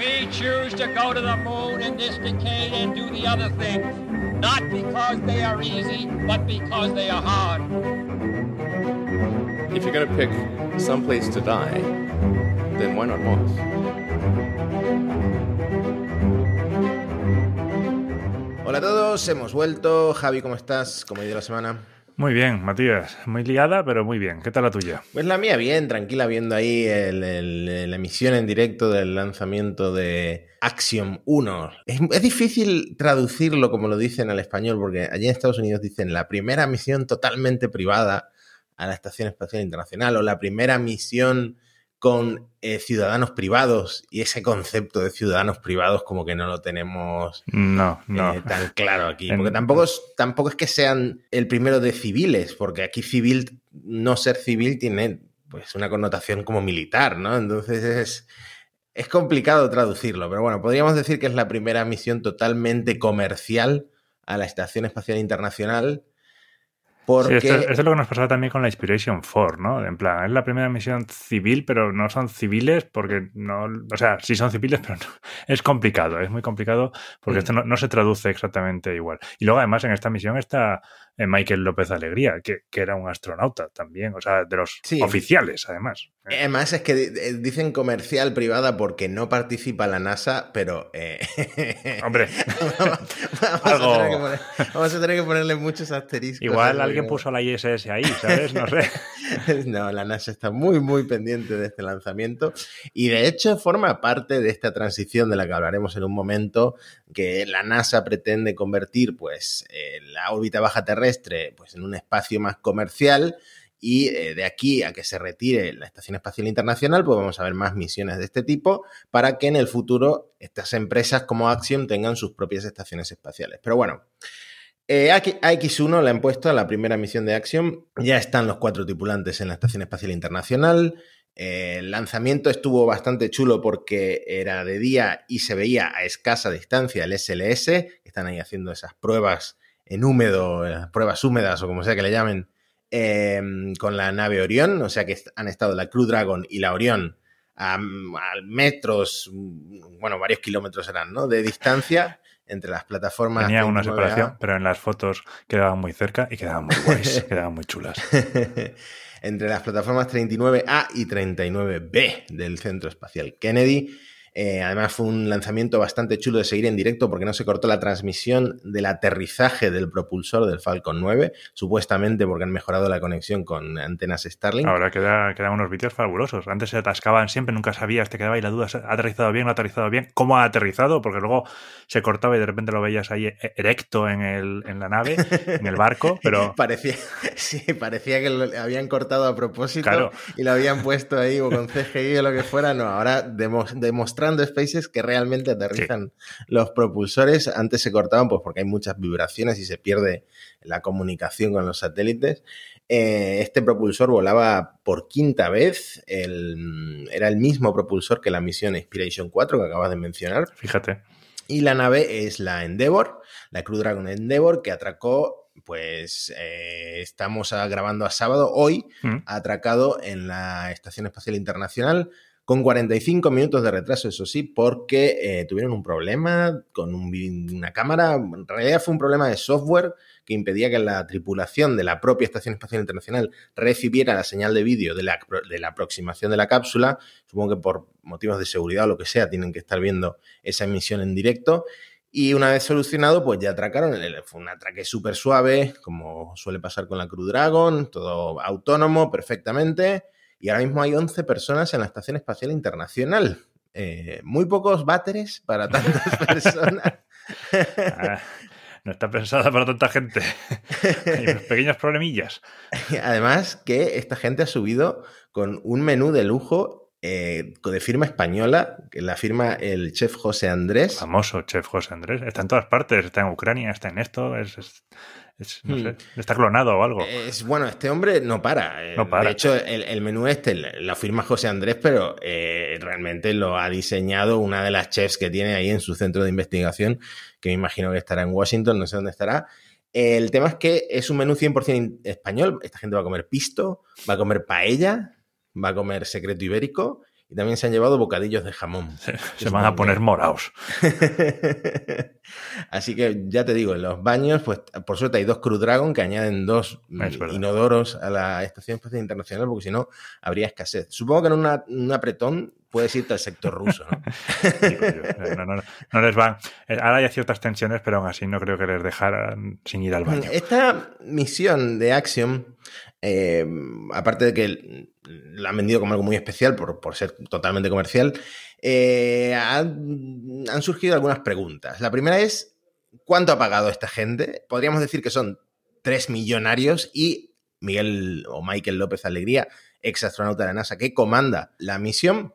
We choose to go to the moon in this decade and do the other things, not because they are easy, but because they are hard. If you're going to pick some place to die, then why not Mars? Hola a todos, hemos vuelto. Javi, ¿cómo estás? ¿Cómo ha ido la semana? Muy bien, Matías. Muy liada, pero muy bien. ¿Qué tal la tuya? Pues la mía bien, tranquila, viendo ahí la emisión en directo del lanzamiento de Axiom 1. Es, es difícil traducirlo como lo dicen al español, porque allí en Estados Unidos dicen la primera misión totalmente privada a la Estación Espacial Internacional o la primera misión con eh, ciudadanos privados y ese concepto de ciudadanos privados como que no lo tenemos No, no. eh, tan claro aquí. Porque tampoco es, tampoco es que sean el primero de civiles, porque aquí civil, no ser civil tiene pues una connotación como militar, ¿no? Entonces es, es complicado traducirlo, pero bueno, podríamos decir que es la primera misión totalmente comercial a la Estación Espacial Internacional. Sí, esto, esto es lo que nos pasaba también con la Inspiration 4, ¿no? En plan, es la primera misión civil, pero no son civiles porque no. O sea, sí son civiles, pero no. Es complicado, es muy complicado porque Mm. esto no, no se traduce exactamente igual. Y luego, además, en esta misión está Michael López Alegría, que, que era un astronauta también, o sea, de los Sí. oficiales, además. Además es que eh, dicen comercial privada porque no participa la NASA, pero... eh, Hombre, vamos, algo- a tener que poner- vamos a tener que ponerle muchos asteriscos. igual a alguien puso la ISS ahí, ¿sabes? No sé. No, la NASA está muy, muy pendiente de este lanzamiento y de hecho forma parte de esta transición de la que hablaremos en un momento, que la NASA pretende convertir pues eh, la órbita baja terrestre pues, en un espacio más comercial y eh, de aquí a que se retire la Estación Espacial Internacional, pues vamos a ver más misiones de este tipo para que en el futuro estas empresas como Axiom tengan sus propias estaciones espaciales. Pero bueno, eh, a X1 la han puesto a la primera misión de Axiom. Ya están los cuatro tripulantes en la Estación Espacial Internacional. Eh, el lanzamiento estuvo bastante chulo porque era de día y se veía a escasa distancia el SLS. Están ahí haciendo esas pruebas en húmedo, eh, pruebas húmedas o como sea que le llamen, eh, con la nave Orión. O sea que han estado la Crew Dragon y la Orión a, a metros, mm, bueno, varios kilómetros eran, ¿no? De distancia entre las plataformas. Tenía una 39A. separación, pero en las fotos quedaban muy cerca y quedaban muy guays, quedaban muy chulas. entre las plataformas 39A y 39B del Centro Espacial Kennedy. Eh, además fue un lanzamiento bastante chulo de seguir en directo porque no se cortó la transmisión del aterrizaje del propulsor del Falcon 9, supuestamente porque han mejorado la conexión con antenas Starlink. Ahora queda, quedan unos vídeos fabulosos. Antes se atascaban siempre, nunca sabías, te quedaba ahí la duda, ¿ha aterrizado bien, no ha aterrizado bien? ¿Cómo ha aterrizado? Porque luego se cortaba y de repente lo veías ahí e- erecto en, el, en la nave, en el barco, pero parecía, sí, parecía que lo habían cortado a propósito Claro. y lo habían puesto ahí o con CGI o lo que fuera. No, ahora demo- demostrando Spaces que realmente aterrizan los propulsores. Antes se cortaban pues porque hay muchas vibraciones y se pierde la comunicación con los satélites. Eh, este propulsor volaba por quinta vez. El- era el mismo propulsor que la misión Inspiration 4 que acabas de mencionar. fíjate. Y la nave es la Endeavour, la Crew Dragon Endeavour, que atracó, pues eh, estamos grabando a sábado, hoy Mm. ha atracado en la Estación Espacial Internacional con 45 minutos de retraso, eso sí, porque eh, tuvieron un problema con una cámara. En realidad fue un problema de software que impedía que la tripulación de la propia Estación Espacial Internacional recibiera la señal de vídeo de la, de la aproximación de la cápsula. Supongo que por motivos de seguridad o lo que sea, tienen que estar viendo esa emisión en directo. Y una vez solucionado, pues ya atracaron. Fue un atraque súper suave, como suele pasar con la Crew Dragon, todo autónomo, perfectamente. Y ahora mismo hay 11 personas en la Estación Espacial Internacional. Eh, muy pocos váteres para tantas personas. Ah, no está pensada para tanta gente. Hay unos pequeños problemillas. Además que esta gente ha subido con un menú de lujo eh, de firma española, que la firma el chef José Andrés. Famoso chef José Andrés. Está en todas partes. Está en Ucrania, está en esto. Es, es- es- no Hmm. sé, está clonado o algo. Es, bueno, este hombre no para. Eh, No para. De hecho, el, el menú este lo firma José Andrés, pero eh, realmente lo ha diseñado una de las chefs que tiene ahí en su centro de investigación, que me imagino que estará en Washington, no sé dónde estará. El tema es que es un menú 100% español. Esta gente va a comer pisto, va a comer paella, va a comer secreto ibérico y también se han llevado bocadillos de jamón. Se, van a poner moraos. Así que ya te digo, en los baños, pues por suerte hay dos Crew Dragon que añaden dos inodoros a la Estación Espacial Internacional, porque si no, habría escasez. Supongo que en un apretón puedes irte al sector ruso, ¿no? no, les van. Eh, ahora hay ciertas tensiones, pero aún así no creo que les dejaran sin ir al baño. Esta misión de Axiom, eh, aparte de que la han vendido como algo muy especial por, ser totalmente comercial, eh, han, han surgido algunas preguntas. La primera es, ¿cuánto ha pagado esta gente? Podríamos decir que son tres millonarios y Miguel o Michael López Alegría, ex astronauta de la NASA, que comanda la misión,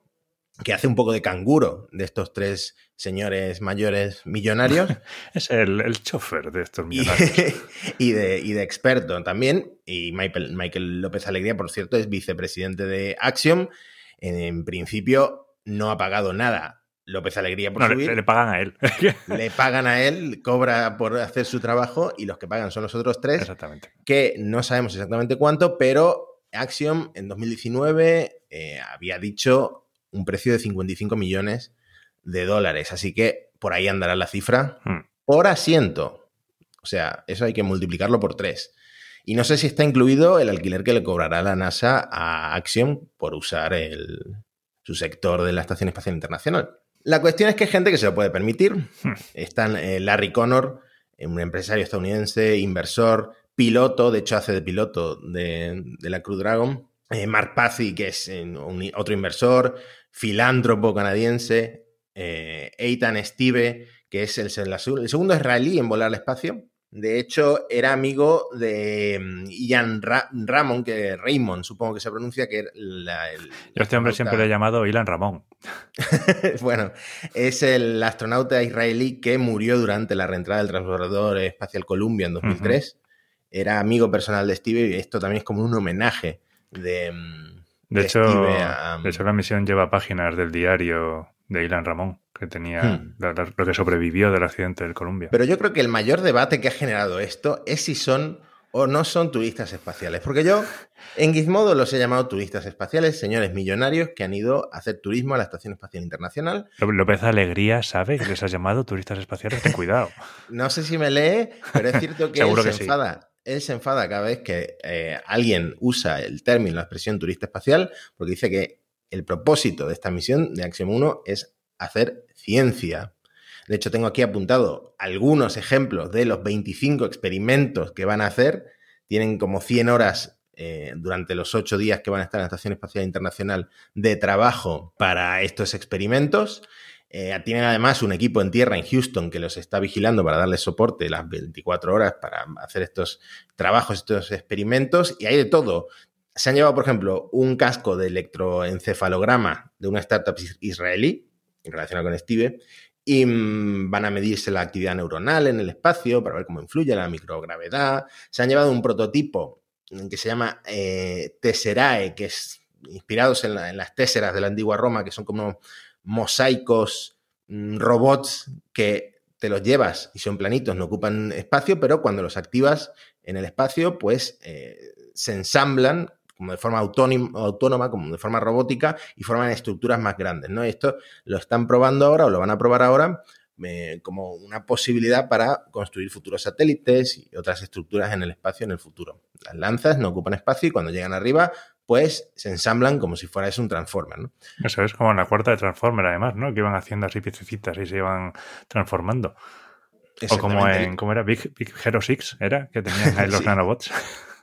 que hace un poco de canguro de estos tres señores mayores millonarios. es el, el chofer de estos millonarios. Y, de, y de experto también. Y Michael, Michael López Alegría, por cierto, es vicepresidente de Axiom. En, principio no ha pagado nada López Alegría por subir. Le, le, pagan a él. le pagan a él, cobra por hacer su trabajo y los que pagan son los otros tres. Exactamente. Que no sabemos exactamente cuánto, pero Axiom en 2019 eh, había dicho un precio de 55 millones de dólares. Así que por ahí andará la cifra hmm. por asiento. O sea, eso hay que multiplicarlo por tres. Y no sé si está incluido el alquiler que le cobrará la NASA a Axiom por usar el, su sector de la Estación Espacial Internacional. La cuestión es que hay gente que se lo puede permitir. Hmm. Están eh, Larry Connor, un empresario estadounidense, inversor, piloto, de hecho hace de piloto de, la Crew Dragon. Eh, Mark Pazzi, que es eh, otro inversor, filántropo canadiense, eh, Eitan Steve, que es el, segundo israelí en volar al espacio. De hecho, era amigo de mm, Ian Ramon, que Raymond, supongo que se pronuncia, que la, el, Yo este hombre siempre le he llamado Ilan Ramón. bueno, es el astronauta israelí que murió durante la reentrada del transbordador espacial Columbia en 2003. Era amigo personal de Steve y esto también es como un homenaje de, mm, de, hecho, de hecho, la misión lleva páginas del diario de Ilan Ramón, que tenía hmm. lo que sobrevivió del accidente del Columbia. Pero yo creo que el mayor debate que ha generado esto es si son o no son turistas espaciales. Porque yo en Gizmodo los he llamado turistas espaciales, señores millonarios que han ido a hacer turismo a la Estación Espacial Internacional. López Alegría sabe que les has llamado turistas espaciales. Ten cuidado. no sé si me lee, pero es cierto que él se enfada él se enfada cada vez que eh, alguien usa el término, la expresión turista espacial, porque dice que el propósito de esta misión de Axiom 1 es hacer ciencia. De hecho, tengo aquí apuntado algunos ejemplos de los 25 experimentos que van a hacer. Tienen como 100 horas eh, durante los 8 días que van a estar en la Estación Espacial Internacional de trabajo para estos experimentos. Eh, tienen además un equipo en tierra en Houston que los está vigilando para darles soporte las 24 horas para hacer estos trabajos, estos experimentos, y hay de todo. Se han llevado, por ejemplo, un casco de electroencefalograma de una startup israelí, relacionada con Steve, y mm, van a medirse la actividad neuronal en el espacio para ver cómo influye la microgravedad. Se han llevado un prototipo que se llama eh, Tesserae, que es inspirados en, en, las téseras de la antigua Roma, que son como mosaicos, robots que te los llevas y son planitos, no ocupan espacio, pero cuando los activas en el espacio, pues eh, se ensamblan como de forma autónoma, como de forma robótica y forman estructuras más grandes, ¿no? Esto lo están probando ahora o lo van a probar ahora eh, como una posibilidad para construir futuros satélites y otras estructuras en el espacio en el futuro. Las lanzas no ocupan espacio y cuando llegan arriba pues se ensamblan como si fuera un Transformer, ¿no? Eso es como en la cuarta de Transformer, además, ¿no? Que iban haciendo así piececitas y se iban transformando. O como en, ¿cómo era? Big, Hero 6, ¿era? Que tenían ahí los nanobots.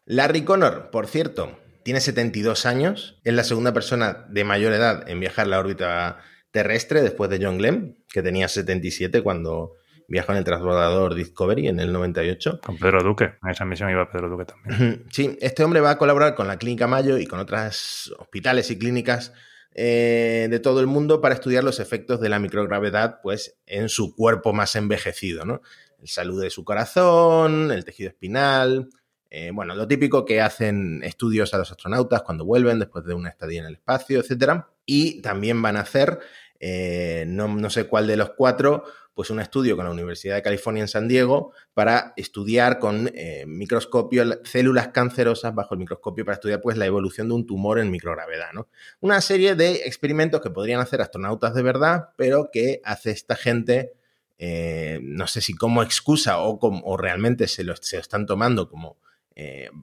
Larry Connor, por cierto, tiene 72 años, es la segunda persona de mayor edad en viajar la órbita terrestre después de John Glenn, que tenía 77 cuando viajó en el transbordador Discovery en el 98. Con Pedro Duque, en esa misión iba Pedro Duque también. Sí, este hombre va a colaborar con la Clínica Mayo y con otros hospitales y clínicas eh, de todo el mundo para estudiar los efectos de la microgravedad pues, en su cuerpo más envejecido, ¿no? El salud de su corazón, el tejido espinal, eh, bueno, lo típico que hacen estudios a los astronautas cuando vuelven después de una estadía en el espacio, etc. Y también van a hacer eh, no, no sé cuál de los cuatro, pues un estudio con la Universidad de California en San Diego para estudiar con eh, microscopio células cancerosas bajo el microscopio para estudiar pues la evolución de un tumor en microgravedad, ¿no? Una serie de experimentos que podrían hacer astronautas de verdad, pero que hace esta gente, eh, no sé si como excusa o, como, o realmente se lo, se lo, están tomando como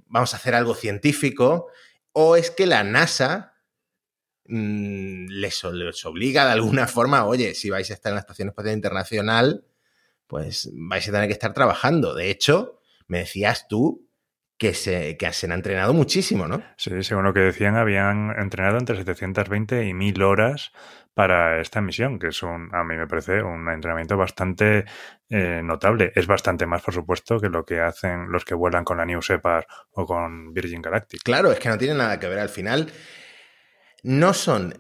vamos a hacer algo científico, o es que la NASA mmm, les, les, obliga de alguna forma, oye, si vais a estar en la Estación Espacial Internacional, pues vais a tener que estar trabajando. De hecho, me decías tú que se, que se han entrenado muchísimo, ¿no? Sí, según lo que decían, habían entrenado entre 720 y 1000 horas para esta misión, que es un, a mí me parece un entrenamiento bastante eh, notable. Es bastante más, por supuesto, que lo que hacen los que vuelan con la New Shepard o con Virgin Galactic. Claro, es que no tiene nada que ver. Al final, no son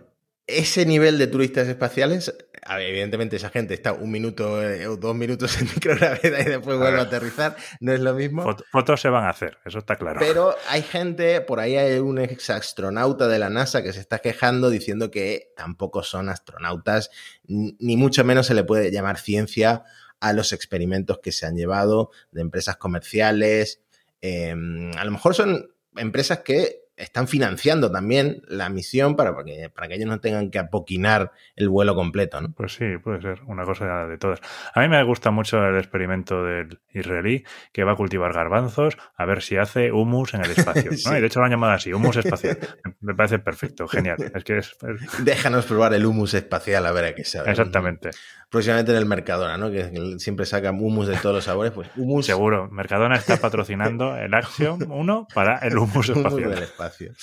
ese nivel de turistas espaciales, evidentemente esa gente está un minuto o eh, dos minutos en microgravedad y después vuelve a, a aterrizar, no es lo mismo. Fot fotos se van a hacer, eso está claro. Pero hay gente, por ahí hay un ex astronauta de la NASA que se está quejando diciendo que tampoco son astronautas, ni mucho menos se le puede llamar ciencia a los experimentos que se han llevado de empresas comerciales. Eh, a lo mejor son empresas que están financiando también la misión para, para, que, para que ellos no tengan que apoquinar el vuelo completo, ¿no? Pues sí, puede ser una cosa de todas. A mí me gusta mucho el experimento del israelí que va a cultivar garbanzos a ver si hace humus en el espacio, ¿no? sí. Y de hecho lo han llamado así, humus espacial. me parece perfecto, genial. Es que es, es... Déjanos probar el humus espacial a ver a qué sabe. Exactamente. Próximamente en el Mercadona, ¿no? Que siempre sacan humus de todos los sabores, pues humus. Seguro, Mercadona está patrocinando el Axiom 1 para el humus espacial. Humus del espacio.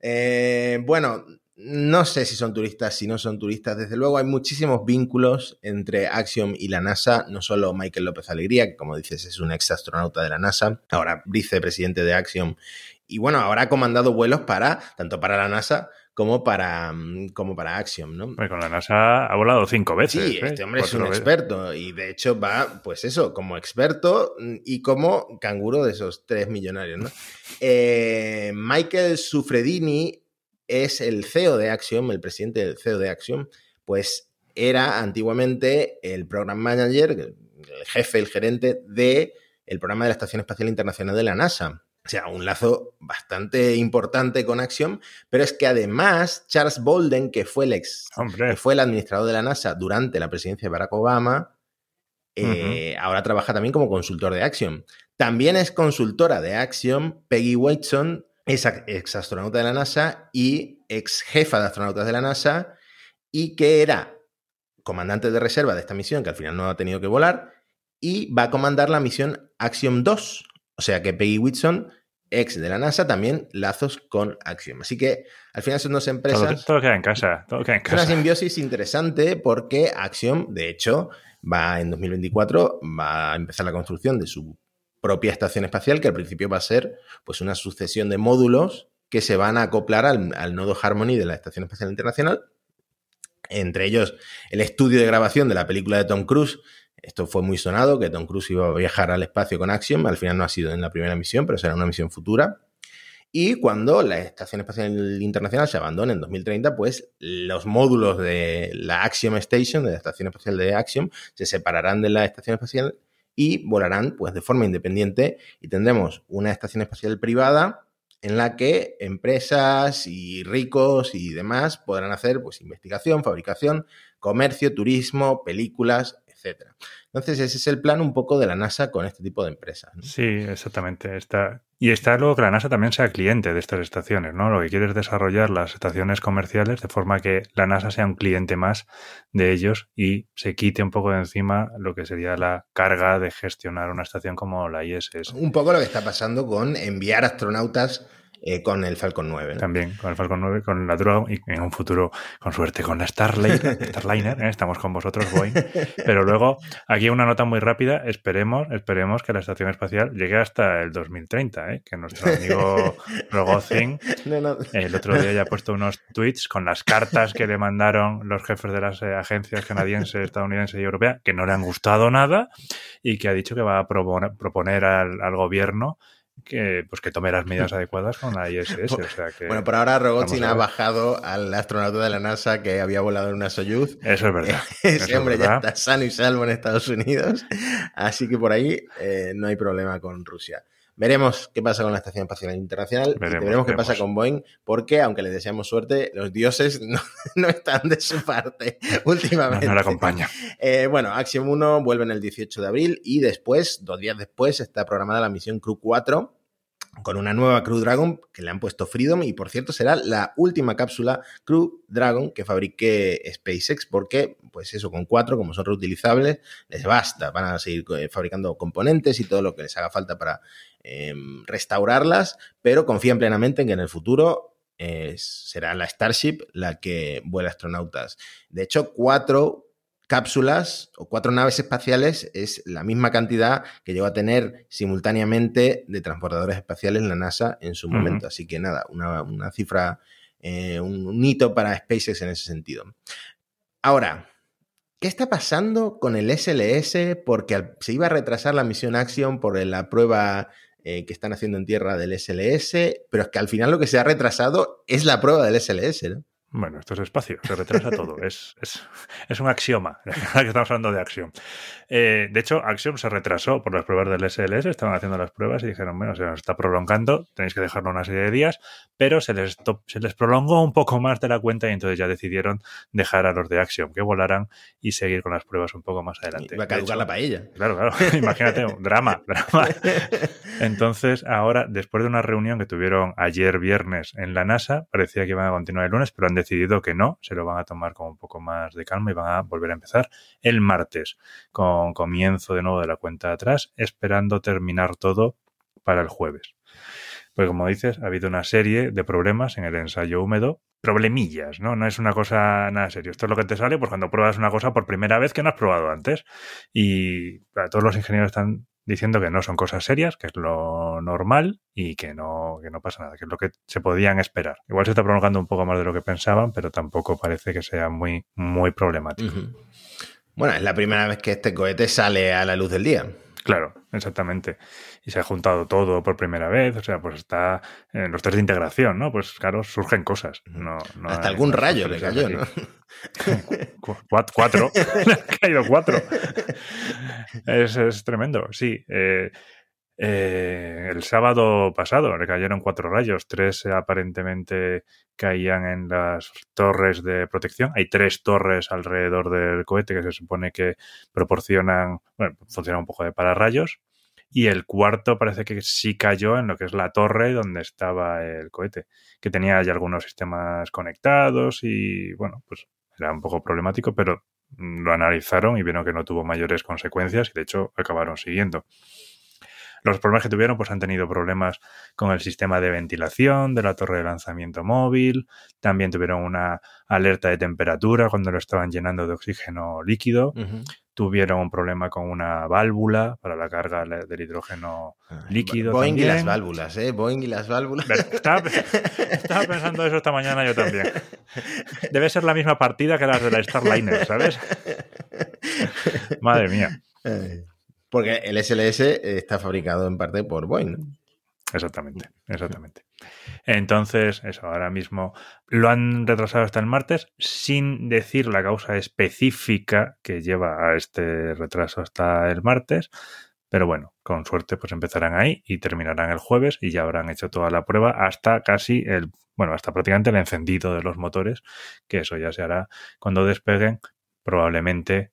Eh, bueno, no sé si son turistas, si no son turistas. Desde luego hay muchísimos vínculos entre Axiom y la NASA. No solo Michael López Alegría, que como dices es un ex astronauta de la NASA, ahora vicepresidente de Axiom. Y bueno, ahora ha comandado vuelos para, tanto para la NASA como para, como para Axiom, ¿no? Pues con la NASA ha volado cinco veces. Sí, este hombre ¿eh? es un veces. experto y de hecho va, pues eso, como experto y como canguro de esos tres millonarios, ¿no? Eh, Michael Sufredini es el CEO de Axiom, el presidente del CEO de Axiom, pues era antiguamente el program manager, el jefe, el gerente de el programa de la Estación Espacial Internacional de la NASA. O sea, un lazo bastante importante con Axiom, pero es que además Charles Bolden, que fue el ex, que fue el administrador de la NASA durante la presidencia de Barack Obama, eh, uh -huh. ahora trabaja también como consultor de Axiom. También es consultora de Axiom Peggy Watson, es ex astronauta de la NASA y ex jefa de astronautas de la NASA, y que era comandante de reserva de esta misión, que al final no ha tenido que volar, y va a comandar la misión Axiom 2, o sea que Peggy Whitson, ex de la NASA, también lazos con Axiom. Así que al final son dos empresas. Todo, todo queda en casa. Todo queda en casa. Una simbiosis interesante porque Axiom, de hecho, va en 2024, va a empezar la construcción de su propia estación espacial, que al principio va a ser pues una sucesión de módulos que se van a acoplar al, al nodo Harmony de la Estación Espacial Internacional. Entre ellos, el estudio de grabación de la película de Tom Cruise, esto fue muy sonado, que Tom Cruise iba a viajar al espacio con Axiom, al final no ha sido en la primera misión, pero será una misión futura. Y cuando la Estación Espacial Internacional se abandone en 2030, pues los módulos de la Axiom Station, de la Estación Espacial de Axiom, se separarán de la Estación Espacial y volarán pues de forma independiente y tendremos una estación espacial privada en la que empresas y ricos y demás podrán hacer pues investigación, fabricación, comercio, turismo, películas, etc. Entonces, ese es el plan un poco de la NASA con este tipo de empresas. ¿no? Sí, exactamente. Está... Y está luego que la NASA también sea cliente de estas estaciones, ¿no? Lo que quiere es desarrollar las estaciones comerciales de forma que la NASA sea un cliente más de ellos y se quite un poco de encima lo que sería la carga de gestionar una estación como la ISS. Un poco lo que está pasando con enviar astronautas eh, con el Falcon 9. ¿no? También con el Falcon 9, con la Dragon y en un futuro, con suerte, con la Starliner, Starliner ¿eh? estamos con vosotros, Boeing. Pero luego, aquí una nota muy rápida, esperemos, esperemos que la estación espacial llegue hasta el 2030, ¿eh? que nuestro amigo Rogozin no, no. el otro día ya ha puesto unos tweets con las cartas que le mandaron los jefes de las eh, agencias canadienses, estadounidenses y europeas, que no le han gustado nada y que ha dicho que va a proponer, proponer al, al gobierno que, pues, que tome las medidas adecuadas con la ISS. O sea que, bueno, por ahora Rogozin ha bajado al astronauta de la NASA que había volado en una Soyuz. Eso es verdad. Ese hombre ya está sano y salvo en Estados Unidos. Así que por ahí eh, no hay problema con Rusia. Veremos qué pasa con la Estación Espacial Internacional veremos, y veremos qué pasa con Boeing, porque aunque le deseamos suerte, los dioses no, están de su parte últimamente. No, la acompaña. Eh, bueno, Axiom 1 vuelve en el 18 de abril y después, dos días después, está programada la misión Crew 4 con una nueva Crew Dragon que le han puesto Freedom y por cierto será la última cápsula Crew Dragon que fabrique SpaceX porque pues eso con cuatro como son reutilizables les basta. Van a seguir eh, fabricando componentes y todo lo que les haga falta para em, restaurarlas pero confían plenamente en que en el futuro eh, será la Starship la que vuela astronautas. De hecho cuatro cápsulas o cuatro naves espaciales es la misma cantidad que llegó a tener simultáneamente de transportadores espaciales la NASA en su momento. Así que nada, una, cifra, eh, un, hito para SpaceX en ese sentido. Ahora, ¿qué está pasando con el SLS? Porque se iba a retrasar la misión Action por la prueba eh, que están haciendo en tierra del SLS, pero es que al final lo que se ha retrasado es la prueba del SLS, ¿no? Bueno, esto es espacio, se retrasa todo. Es, es, es, un axioma, que estamos hablando de Axiom. Eh, de hecho, Axiom se retrasó por las pruebas del SLS, estaban haciendo las pruebas y dijeron, bueno, se nos está prolongando, tenéis que dejarlo una serie de días, pero se les, se les prolongó un poco más de la cuenta y entonces ya decidieron dejar a los de Axiom que volaran y seguir con las pruebas un poco más adelante. Va a caducar la paella. Claro, claro, imagínate, un drama, drama. Entonces, ahora, después de una reunión que tuvieron ayer viernes en la NASA, parecía que iban a continuar el lunes, pero han decidido que no, se lo van a tomar con un poco más de calma y van a volver a empezar el martes con comienzo de nuevo de la cuenta atrás, esperando terminar todo para el jueves. Pues como dices, ha habido una serie de problemas en el ensayo húmedo, problemillas, ¿no? No es una cosa nada serio. Esto es lo que te sale pues cuando pruebas una cosa por primera vez que no has probado antes. Y todos los ingenieros están diciendo que no son cosas serias, que es lo normal y que no, que no pasa nada, que es lo que se podían esperar. Igual se está prolongando un poco más de lo que pensaban, pero tampoco parece que sea muy, muy problemático. Bueno, es la primera vez que este cohete sale a la luz del día. Claro, exactamente. Y se ha juntado todo por primera vez, o sea, pues está en los test de integración, ¿no? Pues claro, surgen cosas. No, Hasta algún rayo le cayó, ¿no? cuatro, le han caído cuatro. Es, es tremendo, sí. Eh, eh, el sábado pasado le cayeron cuatro rayos, tres aparentemente caían en las torres de protección. Hay tres torres alrededor del cohete que se supone que proporcionan, bueno, funcionan un poco de pararrayos. Y el cuarto parece que sí cayó en lo que es la torre donde estaba el cohete, que tenía ya algunos sistemas conectados y, bueno, pues era un poco problemático, pero lo analizaron y vieron que no tuvo mayores consecuencias y de hecho acabaron siguiendo. Los problemas que tuvieron, pues han tenido problemas con el sistema de ventilación de la torre de lanzamiento móvil. También tuvieron una alerta de temperatura cuando lo estaban llenando de oxígeno líquido. Tuvieron un problema con una válvula para la carga del hidrógeno ah, líquido. Boeing y las válvulas, ¿eh? Boeing y las válvulas. Estaba, estaba, pensando eso esta mañana yo también. Debe ser la misma partida que las de la Starliner, ¿sabes? Madre mía. Porque el SLS está fabricado en parte por Boeing. Exactamente, exactamente. Entonces, eso, ahora mismo lo han retrasado hasta el martes sin decir la causa específica que lleva a este retraso hasta el martes. Pero bueno, con suerte pues empezarán ahí y terminarán el jueves y ya habrán hecho toda la prueba hasta casi el, bueno, hasta prácticamente el encendido de los motores, que eso ya se hará cuando despeguen probablemente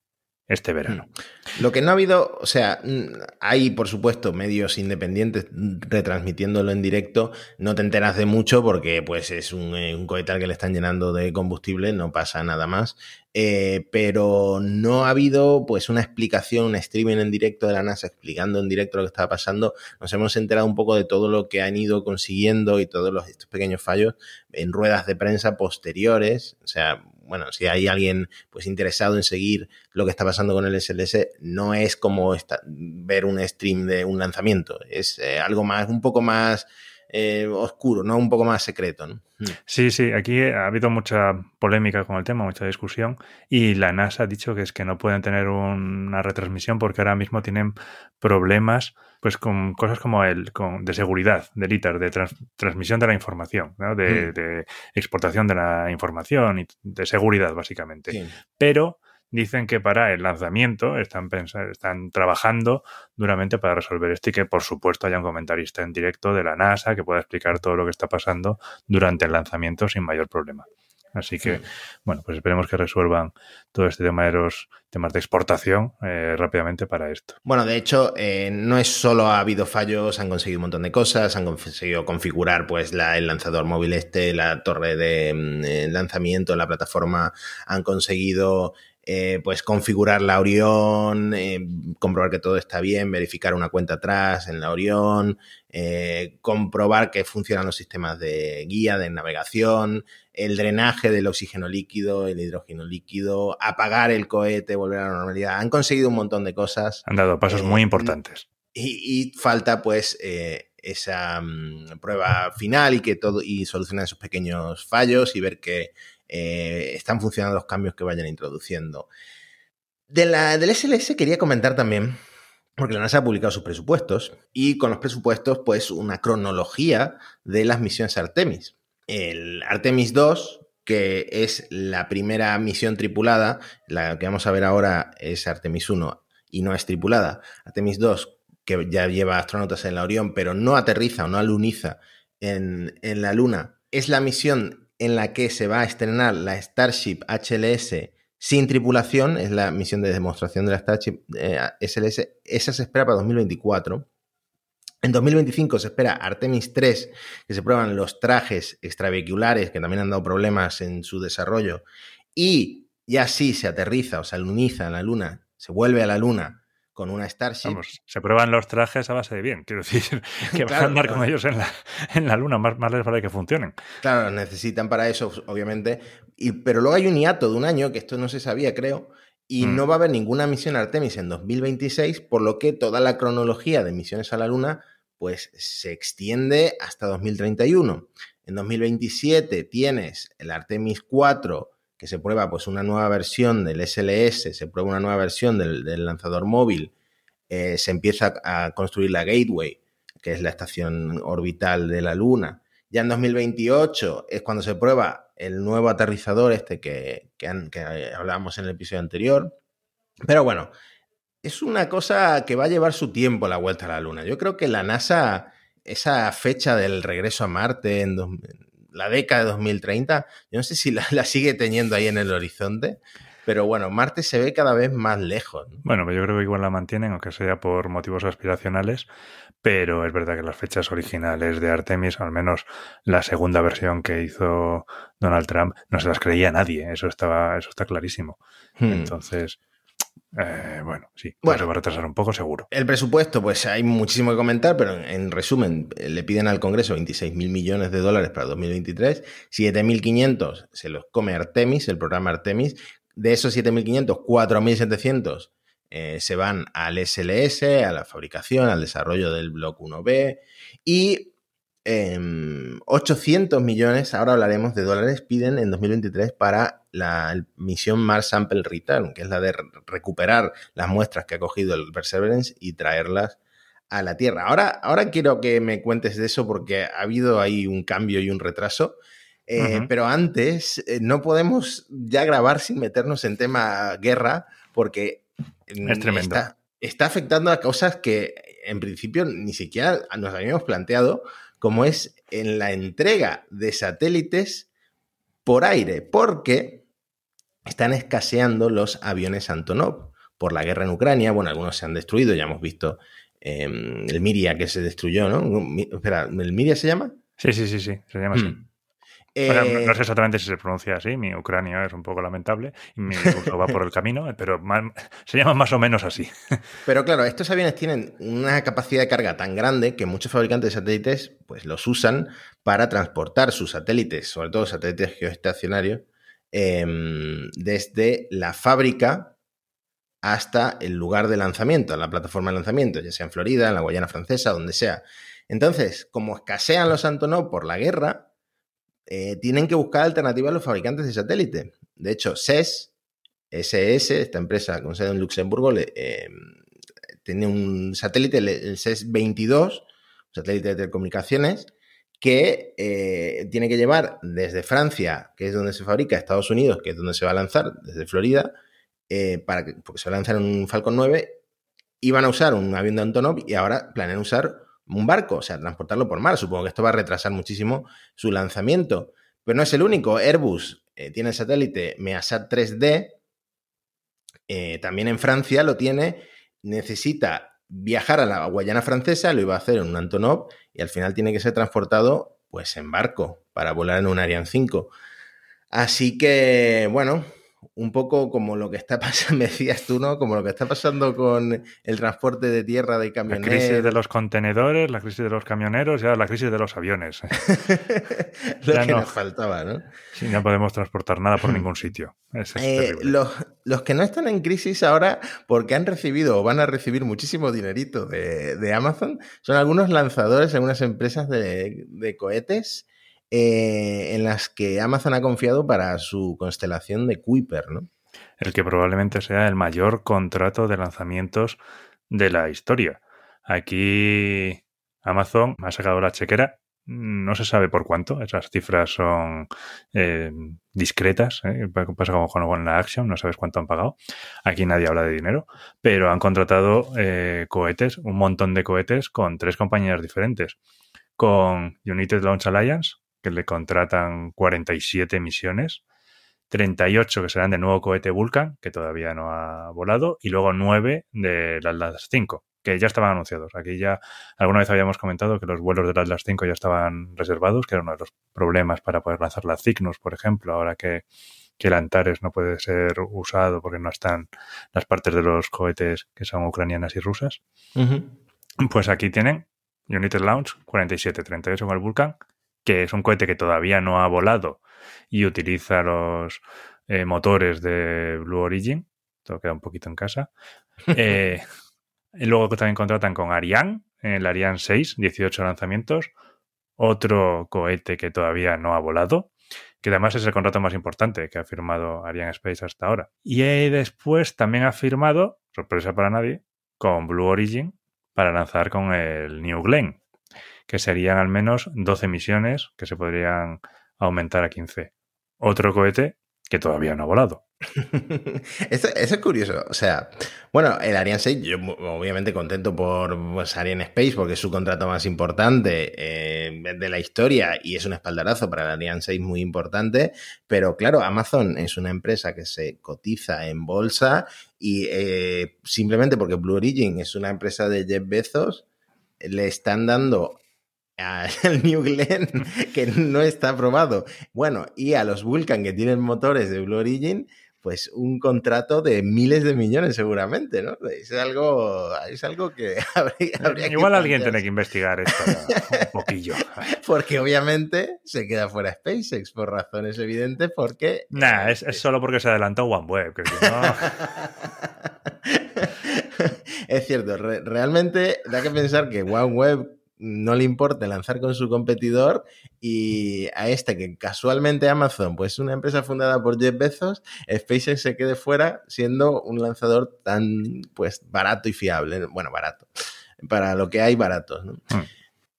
este verano. Hmm. Lo que no ha habido, o sea, mm, hay por supuesto medios independientes retransmitiéndolo en directo, no te enteras de mucho porque pues es un, eh, un cohete que le están llenando de combustible, no pasa nada más, eh, pero no ha habido pues una explicación, un streaming en directo de la NASA explicando en directo lo que estaba pasando, nos hemos enterado un poco de todo lo que han ido consiguiendo y todos los, estos pequeños fallos en ruedas de prensa posteriores, o sea, bueno, si hay alguien pues interesado en seguir lo que está pasando con el SLS, no es como ver un stream de un lanzamiento, es eh, algo más, un poco más eh, oscuro, ¿no? Un poco más secreto. Hmm. Sí, sí, aquí ha habido mucha polémica con el tema, mucha discusión, y la NASA ha dicho que es que no pueden tener una retransmisión porque ahora mismo tienen problemas pues con cosas como el con, de seguridad, del ITER, de transmisión de la información, ¿no? de, mm. de, exportación de la información y de seguridad, básicamente. Pero dicen que para el lanzamiento están, están trabajando duramente para resolver esto y que, por supuesto, haya un comentarista en directo de la NASA que pueda explicar todo lo que está pasando durante el lanzamiento sin mayor problema. Así que, bueno, pues esperemos que resuelvan todo este tema de los temas de exportación eh, rápidamente para esto. Bueno, de hecho, eh, no es solo ha habido fallos, han conseguido un montón de cosas, han conseguido configurar pues la, el lanzador móvil este, la torre de mm, eh, lanzamiento, la plataforma, han conseguido eh, pues configurar la Orión, eh, comprobar que todo está bien, verificar una cuenta atrás en la Orión, eh, comprobar que funcionan los sistemas de guía, de navegación, el drenaje del oxígeno líquido, el hidrógeno líquido, apagar el cohete, volver a la normalidad. Han conseguido un montón de cosas. Han dado pasos muy importantes. Y, falta pues esa mm, prueba final y que todo y solucionar esos pequeños fallos y ver que eh, están funcionando los cambios que vayan introduciendo. De la, del SLS quería comentar también, porque la NASA ha publicado sus presupuestos y con los presupuestos, pues una cronología de las misiones Artemis. El Artemis 2, que es la primera misión tripulada, la que vamos a ver ahora es Artemis 1 y no es tripulada. Artemis 2, que ya lleva astronautas en la Orión, pero no aterriza o no aluniza en, en la Luna, es la misión en la que se va a estrenar la Starship HLS sin tripulación, es la misión de demostración de la Starship eh, SLS, esa se espera para 2024. En 2025 se espera Artemis 3, que se prueban los trajes extravehiculares, que también han dado problemas en su desarrollo, y ya sí se aterriza o se aluniza en la Luna, se vuelve a la Luna con una Starship. se prueban los trajes a base de bien, quiero decir, que van a andar con ellos en la, en la Luna, más, más les vale que funcionen. Claro, necesitan para eso, obviamente. Y, pero luego hay un hiato de un año, que esto no se sabía, creo, y mm. no va a haber ninguna misión Artemis en 2026, por lo que toda la cronología de misiones a la Luna pues se extiende hasta 2031. En 2027 tienes el Artemis 4 que se prueba pues una nueva versión del SLS, se prueba una nueva versión del, lanzador móvil, eh, se empieza a construir la Gateway, que es la estación orbital de la Luna. Ya en 2028 es cuando se prueba el nuevo aterrizador este que, que hablábamos en el episodio anterior. Pero bueno, es una cosa que va a llevar su tiempo la vuelta a la Luna. Yo creo que la NASA, esa fecha del regreso a Marte en, la década de 2030, yo no sé si la, sigue teniendo ahí en el horizonte, pero bueno, Marte se ve cada vez más lejos. Bueno, yo creo que igual la mantienen, aunque sea por motivos aspiracionales, pero es verdad que las fechas originales de Artemis, al menos la segunda versión que hizo Donald Trump, no se las creía nadie, eso estaba, eso está clarísimo. Hmm. Entonces, eh, bueno, sí, bueno, se va a retrasar un poco seguro. El presupuesto, pues hay muchísimo que comentar, pero en, resumen, le piden al Congreso 26 mil millones de dólares para 2023, 7.500 se los come Artemis, el programa Artemis, de esos 7.500, 4.700 eh, se van al SLS, a la fabricación, al desarrollo del Block 1B y 800 em, millones, ahora hablaremos de dólares, piden en 2023 para la misión Mars Sample Return, que es la de recuperar las muestras que ha cogido el Perseverance y traerlas a la Tierra. Ahora, ahora quiero que me cuentes de eso porque ha habido ahí un cambio y un retraso. Eh, pero antes, eh, no podemos ya grabar sin meternos en tema guerra, porque es tremendo. Está, está afectando a cosas que en principio ni siquiera nos habíamos planteado, como es en la entrega de satélites por aire, porque están escaseando los aviones Antonov por la guerra en Ucrania. Bueno, algunos se han destruido, ya hemos visto em, el Miria que se destruyó, ¿no? Espera, ¿el Miria se llama? Sí, sí, sí, sí, se llama así. Mm. Eh, no sé exactamente si se pronuncia así, mi ucranio es un poco lamentable mi curso va por el camino, pero se llama más o menos así. Pero claro, estos aviones tienen una capacidad de carga tan grande que muchos fabricantes de satélites pues, los usan para transportar sus satélites, sobre todo satélites geoestacionarios, em, desde la fábrica hasta el lugar de lanzamiento, la plataforma de lanzamiento, ya sea en Florida, en la Guayana Francesa, donde sea. Entonces, como escasean los Antonov por la guerra, eh, tienen que buscar alternativas a los fabricantes de satélite. De hecho, SES, SS, esta empresa con sede en Luxemburgo, eh, tiene un satélite, el SES-22, un satélite de telecomunicaciones, que eh, tiene que llevar desde Francia, que es donde se fabrica, Estados Unidos, que es donde se va a lanzar, desde Florida, eh, para que, porque se va a lanzar un Falcon 9, iban a usar un avión de Antonov y ahora planean usar un barco, o sea, transportarlo por mar. Supongo que esto va a retrasar muchísimo su lanzamiento. Pero no es el único. Airbus eh, tiene el satélite Measat 3D, también en Francia lo tiene, necesita viajar a la Guayana francesa, lo iba a hacer en un Antonov y al final tiene que ser transportado pues en barco para volar en un Ariane 5. Así que, bueno, un poco como lo que está pasando, me decías tú, ¿no? Como lo que está pasando con el transporte de tierra de camioneros. La crisis de los contenedores, la crisis de los camioneros y ahora la crisis de los aviones. lo que nos faltaba, ¿no? Sí, no podemos transportar nada por ningún sitio. Es, eh, los, los, que no están en crisis ahora porque han recibido o van a recibir muchísimo dinerito de, de Amazon son algunos lanzadores, algunas empresas de, de cohetes eh, en las que Amazon ha confiado para su constelación de Kuiper, ¿no? El que probablemente sea el mayor contrato de lanzamientos de la historia. Aquí Amazon ha sacado la chequera. No se sabe por cuánto, esas cifras son eh, discretas, ¿eh? pasa como con la Action, no sabes cuánto han pagado. Aquí nadie habla de dinero, pero han contratado eh, cohetes, un montón de cohetes con tres compañías diferentes. Con United Launch Alliance, que le contratan 47 misiones, 38 que serán de nuevo cohete Vulcan, que todavía no ha volado, y luego 9 de Atlas 5, que ya estaban anunciados. Aquí ya alguna vez habíamos comentado que los vuelos del Atlas 5 ya estaban reservados, que era uno de los problemas para poder lanzar la Cygnus, por ejemplo, ahora que, que el Antares no puede ser usado porque no están las partes de los cohetes que son ucranianas y rusas. Pues aquí tienen United Launch 47, 38 con el Vulcan, que es un cohete que todavía no ha volado y utiliza los eh, motores de Blue Origin. Todo queda un poquito en casa. Eh, y luego también contratan con Ariane, el Ariane 6, 18 lanzamientos. Otro cohete que todavía no ha volado, que además es el contrato más importante que ha firmado Ariane Space hasta ahora. Y después también ha firmado, sorpresa para nadie, con Blue Origin para lanzar con el New Glenn, que serían al menos 12 misiones que se podrían aumentar a 15. Otro cohete que todavía no ha volado. eso, es curioso. O sea, bueno, el Ariane 6, yo obviamente contento por pues, Ariane Space porque es su contrato más importante eh, de la historia y es un espaldarazo para el Ariane 6 muy importante. Pero claro, Amazon es una empresa que se cotiza en bolsa y eh, simplemente porque Blue Origin es una empresa de Jeff Bezos, le están dando al New Glenn, que no está aprobado. Bueno, y a los Vulcan, que tienen motores de Blue Origin, pues un contrato de miles de millones seguramente, ¿no? Es algo, es algo que habría, Igual alguien tiene que investigar esto un poquillo. porque obviamente se queda fuera SpaceX por razones evidentes porque... Nah, es, solo porque se adelantó OneWeb, que es cierto, realmente da que pensar que OneWeb no le importa lanzar con su competidor y a este que casualmente Amazon, pues una empresa fundada por Jeff Bezos, SpaceX se quede fuera siendo un lanzador tan pues barato y fiable, bueno, barato, para lo que hay baratos, ¿no? Hmm.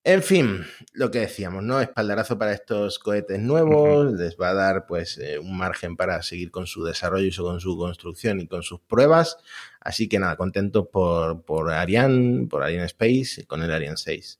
En fin, lo que decíamos, ¿no? Espaldarazo para estos cohetes nuevos, les va a dar pues eh, un margen para seguir con su desarrollo y con su construcción y con sus pruebas. Así que nada, contento por, por Ariane, por Ariane Space, con el Ariane 6.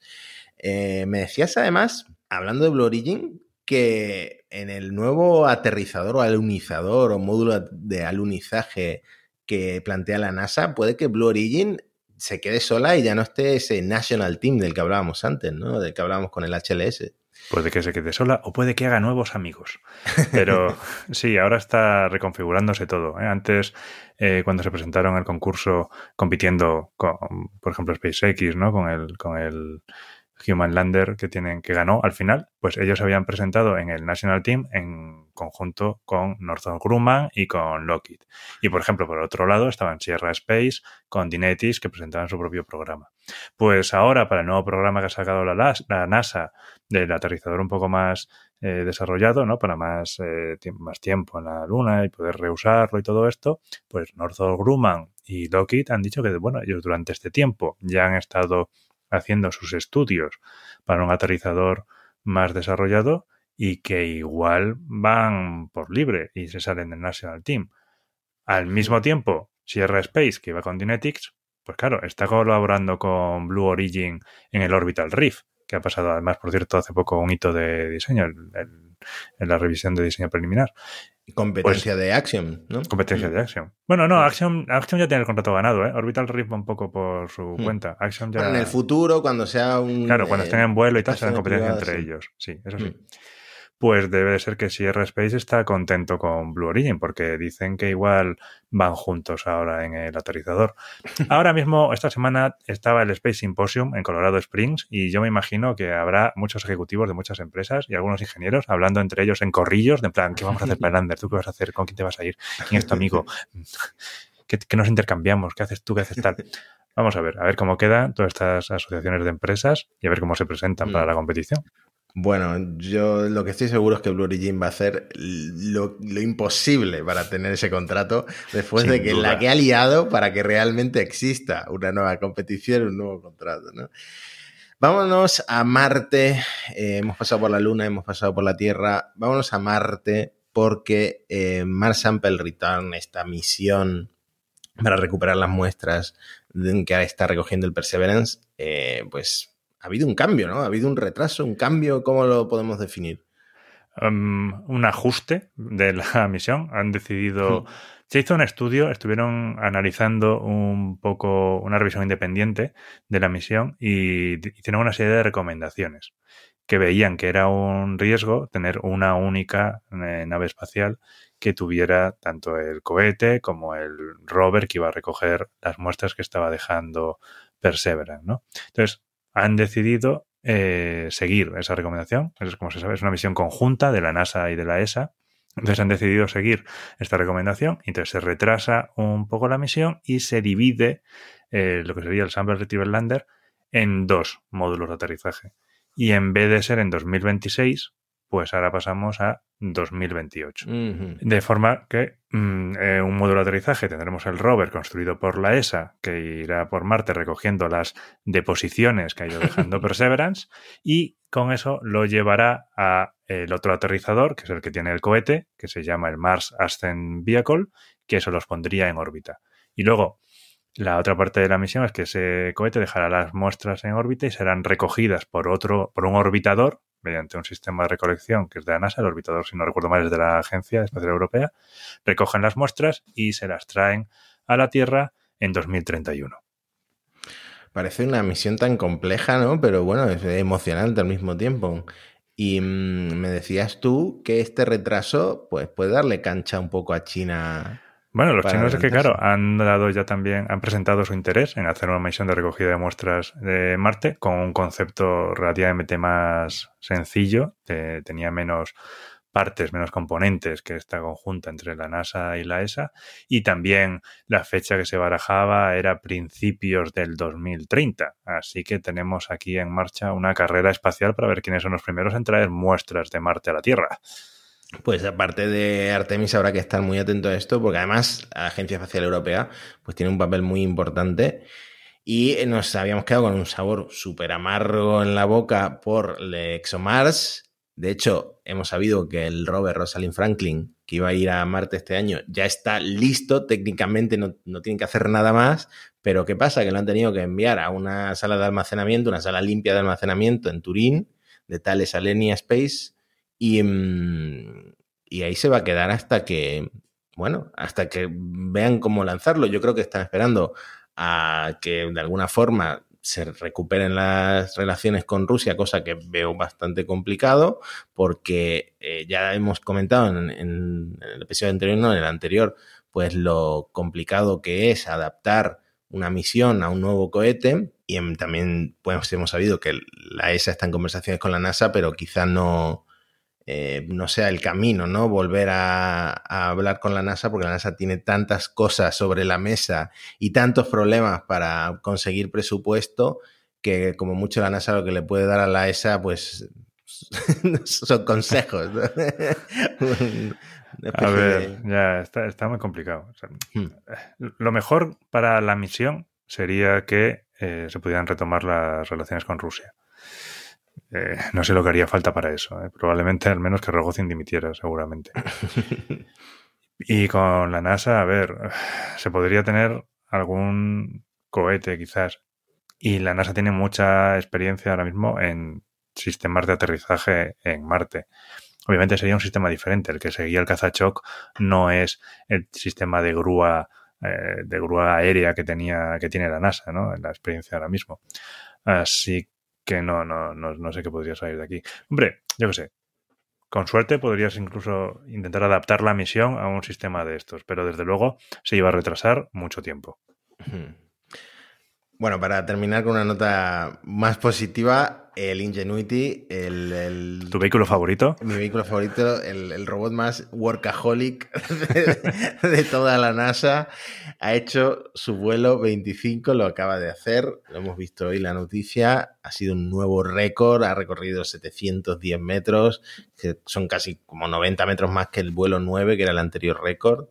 Eh, me decías además, hablando de Blue Origin, que en el nuevo aterrizador o alunizador o módulo de alunizaje que plantea la NASA, puede que Blue Origin se quede sola y ya no esté ese national team del que hablábamos antes, ¿no? Del que hablábamos con el HLS. Puede que se quede sola o puede que haga nuevos amigos. Pero sí, ahora está reconfigurándose todo. ¿eh? Antes, eh, cuando se presentaron el concurso compitiendo con, por ejemplo, SpaceX, ¿no? Con el, con el Human Lander que tienen que ganó al final, pues ellos habían presentado en el National Team en conjunto con Northrop Grumman y con Lockheed. Y por ejemplo, por otro lado estaban Sierra Space con Dinetis que presentaban su propio programa. Pues ahora para el nuevo programa que ha sacado la, la NASA del aterrizador un poco más eh, desarrollado, ¿no? Para más, eh, más tiempo en la Luna y poder reusarlo y todo esto, pues Northrop Grumman y Lockheed han dicho que, bueno, ellos durante este tiempo ya han estado haciendo sus estudios para un aterrizador más desarrollado y que igual van por libre y se salen del National Team. Al mismo tiempo, Sierra Space, que iba con Dynetics, pues claro, está colaborando con Blue Origin en el Orbital Reef, que ha pasado además, por cierto, hace poco un hito de diseño en la revisión de diseño preliminar. Competencia pues de Axiom, ¿no? Competencia de Axiom. Bueno, no, Axiom, Axiom ya tiene el contrato ganado, ¿eh? Orbital va un poco por su hmm. cuenta. Axiom ya... en el futuro, cuando sea un... Claro, cuando estén en vuelo y tal, será competencia entre ellos. Sí, eso sí. Hmm pues debe ser que Sierra Space está contento con Blue Origin, porque dicen que igual van juntos ahora en el aterrizador. Ahora mismo, esta semana, estaba el Space Symposium en Colorado Springs y yo me imagino que habrá muchos ejecutivos de muchas empresas y algunos ingenieros hablando entre ellos en corrillos, de plan, ¿qué vamos a hacer para Lander? ¿Tú qué vas a hacer? ¿Con quién te vas a ir? ¿Quién es tu amigo? ¿Qué, nos intercambiamos? ¿Qué haces tú? ¿Qué haces tal? Vamos a ver, a ver cómo quedan todas estas asociaciones de empresas y a ver cómo se presentan para mm. la competición. Bueno, yo lo que estoy seguro es que Blue Origin va a hacer lo, imposible para tener ese contrato después de que la que ha liado para que realmente exista una nueva competición, un nuevo contrato, ¿no? Vámonos a Marte. Eh, hemos pasado por la Luna, hemos pasado por la Tierra. Vámonos a Marte porque eh, Mars Sample Return, esta misión para recuperar las muestras que está recogiendo el Perseverance, eh, pues ha habido un cambio, ¿no? Ha habido un retraso, un cambio, ¿cómo lo podemos definir? Um, un ajuste de la misión. Han decidido. Se hizo un estudio, estuvieron analizando un poco una revisión independiente de la misión y hicieron una serie de recomendaciones que veían que era un riesgo tener una única eh, nave espacial que tuviera tanto el cohete como el rover que iba a recoger las muestras que estaba dejando Perseverance, ¿no? Entonces, han decidido eh, seguir esa recomendación. Es como se sabe, es una misión conjunta de la NASA y de la ESA. Entonces han decidido seguir esta recomendación. Entonces se retrasa un poco la misión y se divide eh, lo que sería el Sample Retriever Lander en dos módulos de aterrizaje. Y en vez de ser en 2026, pues ahora pasamos a 2028. De forma que mm, eh, un módulo de aterrizaje tendremos el rover construido por la ESA, que irá por Marte recogiendo las deposiciones que ha ido dejando Perseverance, y con eso lo llevará a el otro aterrizador, que es el que tiene el cohete, que se llama el Mars Ascent Vehicle, que eso los pondría en órbita. Y luego, la otra parte de la misión es que ese cohete dejará las muestras en órbita y serán recogidas por otro, por un orbitador mediante un sistema de recolección que es de la NASA, el orbitador, si no recuerdo mal, es de la Agencia Espacial Europea, recogen las muestras y se las traen a la Tierra en 2031. Parece una misión tan compleja, ¿no? Pero bueno, es emocionante al mismo tiempo. Y mm, me decías tú que este retraso pues, puede darle cancha un poco a China bueno, los chinos es que, claro, han dado ya también, han presentado su interés en hacer una misión de recogida de muestras de Marte con un concepto relativamente más sencillo, tenía menos partes, menos componentes que esta conjunta entre la NASA y la ESA, y también la fecha que se barajaba era principios del 2030. Así que tenemos aquí en marcha una carrera espacial para ver quiénes son los primeros en traer muestras de Marte a la Tierra. Pues aparte de Artemis habrá que estar muy atento a esto porque además la Agencia Espacial Europea pues tiene un papel muy importante y nos habíamos quedado con un sabor súper amargo en la boca por ExoMars. De hecho, hemos sabido que el rover Rosalind Franklin, que iba a ir a Marte este año, ya está listo. Técnicamente no, no tienen que hacer nada más. Pero ¿qué pasa? Que lo han tenido que enviar a una sala de almacenamiento, una sala limpia de almacenamiento en Turín, de Thales Alenia Space Mm, y, ahí se va a quedar hasta que, bueno, hasta que vean cómo lanzarlo. Yo creo que están esperando a que de alguna forma se recuperen las relaciones con Rusia, cosa que veo bastante complicado, porque eh, ya hemos comentado en, en, el episodio anterior, no en el anterior, pues lo complicado que es adaptar una misión a un nuevo cohete y también pues, hemos sabido que la ESA está en conversaciones con la NASA, pero quizá no, eh, no sea el camino, ¿no? Volver a, hablar con la NASA porque la NASA tiene tantas cosas sobre la mesa y tantos problemas para conseguir presupuesto que como mucho la NASA lo que le puede dar a la ESA pues son consejos. ¿no? A ver, ya está, está muy complicado. O sea, Hmm. Lo mejor para la misión sería que eh, se pudieran retomar las relaciones con Rusia. Eh, no sé lo que haría falta para eso. eh. Probablemente al menos que Rogozin dimitiera, seguramente. y con la NASA, a ver, se podría tener algún cohete quizás. Y la NASA tiene mucha experiencia ahora mismo en sistemas de aterrizaje en Marte. Obviamente sería un sistema diferente. El que seguía el Kazachok no es el sistema de grúa eh, de grúa aérea que tenía que tiene la NASA, ¿no? En la experiencia ahora mismo. Así que no, no, no, no sé qué podría salir de aquí. Hombre, yo qué sé. Con suerte podrías incluso intentar adaptar la misión a un sistema de estos, pero desde luego se iba a retrasar mucho tiempo. Bueno, para terminar con una nota más positiva, el Ingenuity, el, el- ¿Tu vehículo favorito? mi vehículo favorito, el, el robot más workaholic de, de toda la NASA, ha hecho su vuelo 25, lo acaba de hacer, lo hemos visto hoy la noticia, ha sido un nuevo récord, ha recorrido 710 metros, que son casi como 90 metros más que el vuelo 9, que era el anterior récord.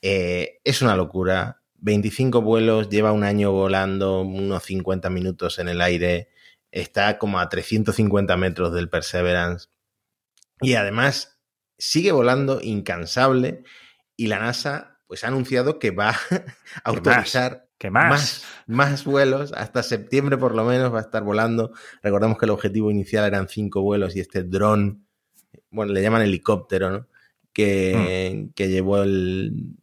Eh, es una locura. 25 vuelos, lleva un año volando, unos 50 minutos en el aire, está como a 350 metros del Perseverance y además sigue volando incansable y la NASA pues ha anunciado que va a autorizar ¿Qué más? más, más vuelos, hasta septiembre por lo menos va a estar volando. Recordemos que el objetivo inicial eran cinco vuelos y este dron, bueno, le llaman helicóptero, ¿no? Que, que llevó el,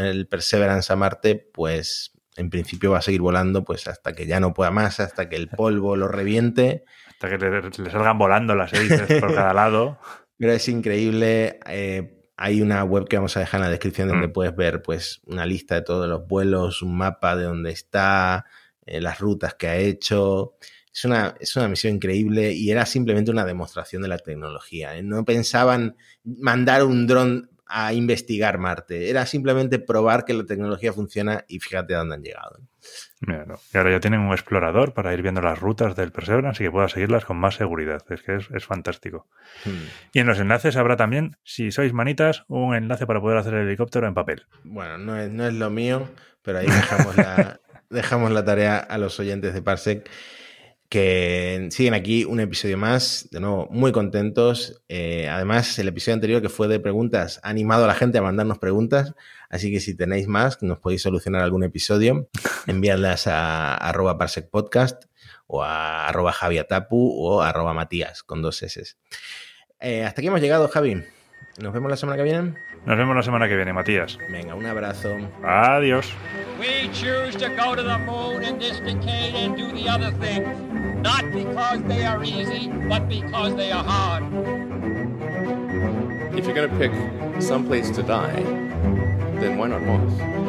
el Perseverance a Marte, pues en principio va a seguir volando pues hasta que ya no pueda más, hasta que el polvo lo reviente. Hasta que le, le salgan volando las hélices por cada lado. Pero es increíble. eh, hay una web que vamos a dejar en la descripción donde Mm. puedes ver pues una lista de todos los vuelos, un mapa de dónde está, eh, las rutas que ha hecho. Es una, es una misión increíble y era simplemente una demostración de la tecnología. ¿eh? No pensaban mandar un dron a investigar Marte. Era simplemente probar que la tecnología funciona y fíjate a dónde han llegado. Mira, no. Y ahora ya tienen un explorador para ir viendo las rutas del Perseverance y que pueda seguirlas con más seguridad. Es que es, es fantástico. Hmm. Y en los enlaces habrá también, si sois manitas, un enlace para poder hacer el helicóptero en papel. Bueno, no es, no es lo mío, pero ahí dejamos la, dejamos la tarea a los oyentes de Parsec que siguen aquí un episodio más, de nuevo, muy contentos. Eh, además, el episodio anterior que fue de preguntas ha animado a la gente a mandarnos preguntas, así que si tenéis más, que nos podéis solucionar algún episodio, enviadlas a, arroba Parsec Podcast o a arroba javiatapu o a arroba matías con dos S. Eh, hasta aquí hemos llegado, Javi. Nos vemos la semana que viene. Nos vemos la semana que viene, Matías. Venga, un abrazo. Adiós. We choose to go to the moon in this decade and do the other things, not because they are easy, but because they are hard. If you're going to pick some place to die, then why not Mars?